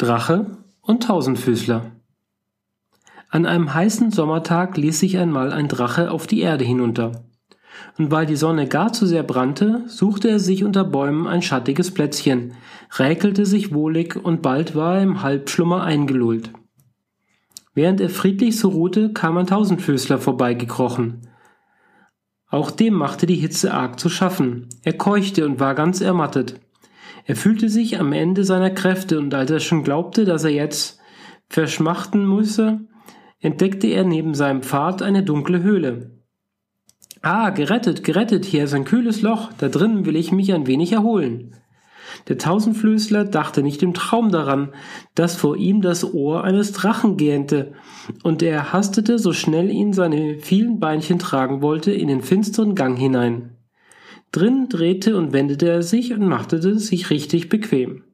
Drache und Tausendfüßler An einem heißen Sommertag ließ sich einmal ein Drache auf die Erde hinunter. Und weil die Sonne gar zu sehr brannte, suchte er sich unter Bäumen ein schattiges Plätzchen, räkelte sich wohlig und bald war er im Halbschlummer eingelullt. Während er friedlich so ruhte, kam ein Tausendfüßler vorbeigekrochen. Auch dem machte die Hitze arg zu schaffen. Er keuchte und war ganz ermattet. Er fühlte sich am Ende seiner Kräfte und als er schon glaubte, dass er jetzt verschmachten müsse, entdeckte er neben seinem Pfad eine dunkle Höhle. Ah, gerettet, gerettet, hier ist ein kühles Loch, da drinnen will ich mich ein wenig erholen. Der Tausendflößler dachte nicht im Traum daran, dass vor ihm das Ohr eines Drachen gähnte, und er hastete, so schnell ihn seine vielen Beinchen tragen wollte, in den finsteren Gang hinein. Drin drehte und wendete er sich und machte sich richtig bequem.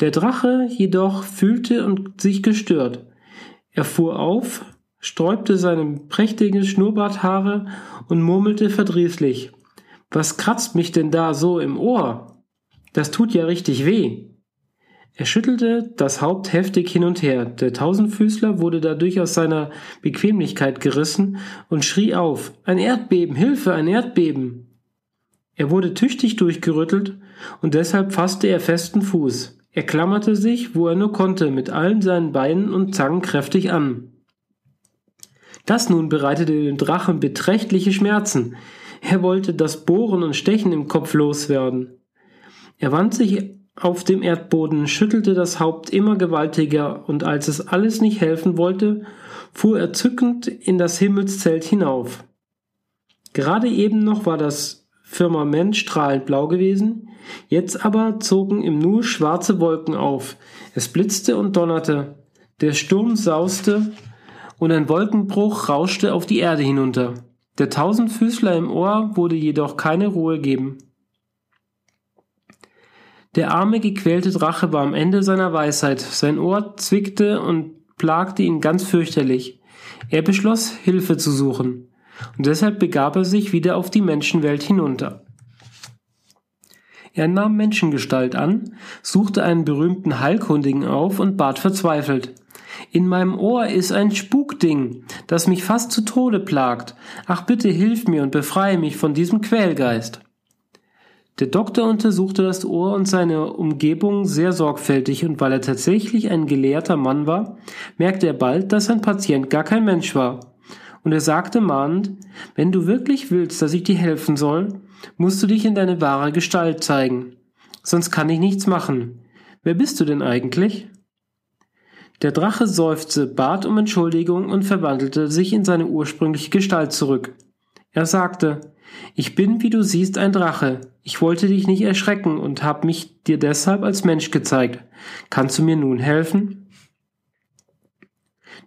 Der Drache jedoch fühlte und sich gestört. Er fuhr auf, sträubte seine prächtigen Schnurrbarthaare und murmelte verdrießlich. Was kratzt mich denn da so im Ohr? Das tut ja richtig weh. Er schüttelte das Haupt heftig hin und her. Der Tausendfüßler wurde dadurch aus seiner Bequemlichkeit gerissen und schrie auf. Ein Erdbeben, Hilfe, ein Erdbeben. Er wurde tüchtig durchgerüttelt und deshalb fasste er festen Fuß. Er klammerte sich, wo er nur konnte, mit allen seinen Beinen und Zangen kräftig an. Das nun bereitete dem Drachen beträchtliche Schmerzen. Er wollte das Bohren und Stechen im Kopf loswerden. Er wand sich auf dem Erdboden, schüttelte das Haupt immer gewaltiger, und als es alles nicht helfen wollte, fuhr er zückend in das Himmelszelt hinauf. Gerade eben noch war das Firmament strahlend blau gewesen, jetzt aber zogen im Nu schwarze Wolken auf, es blitzte und donnerte, der Sturm sauste, und ein Wolkenbruch rauschte auf die Erde hinunter. Der Tausendfüßler im Ohr wurde jedoch keine Ruhe geben. Der arme, gequälte Drache war am Ende seiner Weisheit. Sein Ohr zwickte und plagte ihn ganz fürchterlich. Er beschloss, Hilfe zu suchen. Und deshalb begab er sich wieder auf die Menschenwelt hinunter. Er nahm Menschengestalt an, suchte einen berühmten Heilkundigen auf und bat verzweifelt. In meinem Ohr ist ein Spukding, das mich fast zu Tode plagt. Ach bitte hilf mir und befreie mich von diesem Quälgeist. Der Doktor untersuchte das Ohr und seine Umgebung sehr sorgfältig und weil er tatsächlich ein gelehrter Mann war, merkte er bald, dass sein Patient gar kein Mensch war. Und er sagte mahnend, wenn du wirklich willst, dass ich dir helfen soll, musst du dich in deine wahre Gestalt zeigen. Sonst kann ich nichts machen. Wer bist du denn eigentlich? Der Drache seufzte, bat um Entschuldigung und verwandelte sich in seine ursprüngliche Gestalt zurück. Er sagte, ich bin, wie du siehst, ein Drache. Ich wollte dich nicht erschrecken und hab mich dir deshalb als Mensch gezeigt. Kannst du mir nun helfen?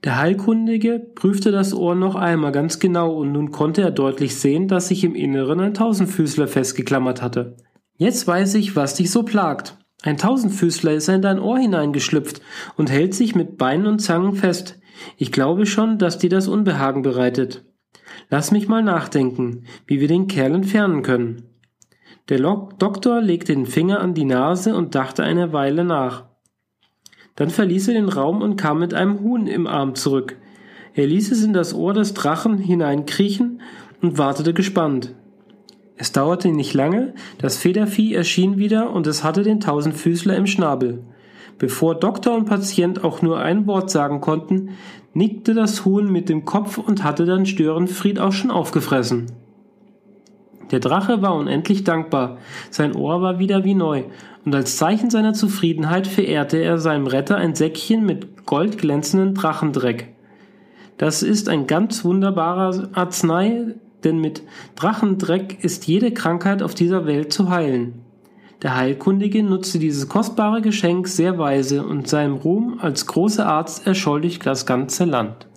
Der Heilkundige prüfte das Ohr noch einmal ganz genau und nun konnte er deutlich sehen, dass sich im Inneren ein Tausendfüßler festgeklammert hatte. Jetzt weiß ich, was dich so plagt. Ein Tausendfüßler ist in dein Ohr hineingeschlüpft und hält sich mit Beinen und Zangen fest. Ich glaube schon, dass dir das Unbehagen bereitet. Lass mich mal nachdenken, wie wir den Kerl entfernen können. Der Doktor legte den Finger an die Nase und dachte eine Weile nach. Dann verließ er den Raum und kam mit einem Huhn im Arm zurück. Er ließ es in das Ohr des Drachen hineinkriechen und wartete gespannt. Es dauerte nicht lange, das Federvieh erschien wieder und es hatte den Tausendfüßler im Schnabel. Bevor Doktor und Patient auch nur ein Wort sagen konnten, nickte das Huhn mit dem Kopf und hatte dann Störenfried auch schon aufgefressen. Der Drache war unendlich dankbar, sein Ohr war wieder wie neu, und als Zeichen seiner Zufriedenheit verehrte er seinem Retter ein Säckchen mit goldglänzenden Drachendreck. Das ist ein ganz wunderbarer Arznei, denn mit Drachendreck ist jede Krankheit auf dieser Welt zu heilen. Der Heilkundige nutzte dieses kostbare Geschenk sehr weise und seinem Ruhm als großer Arzt erscholl durch das ganze Land.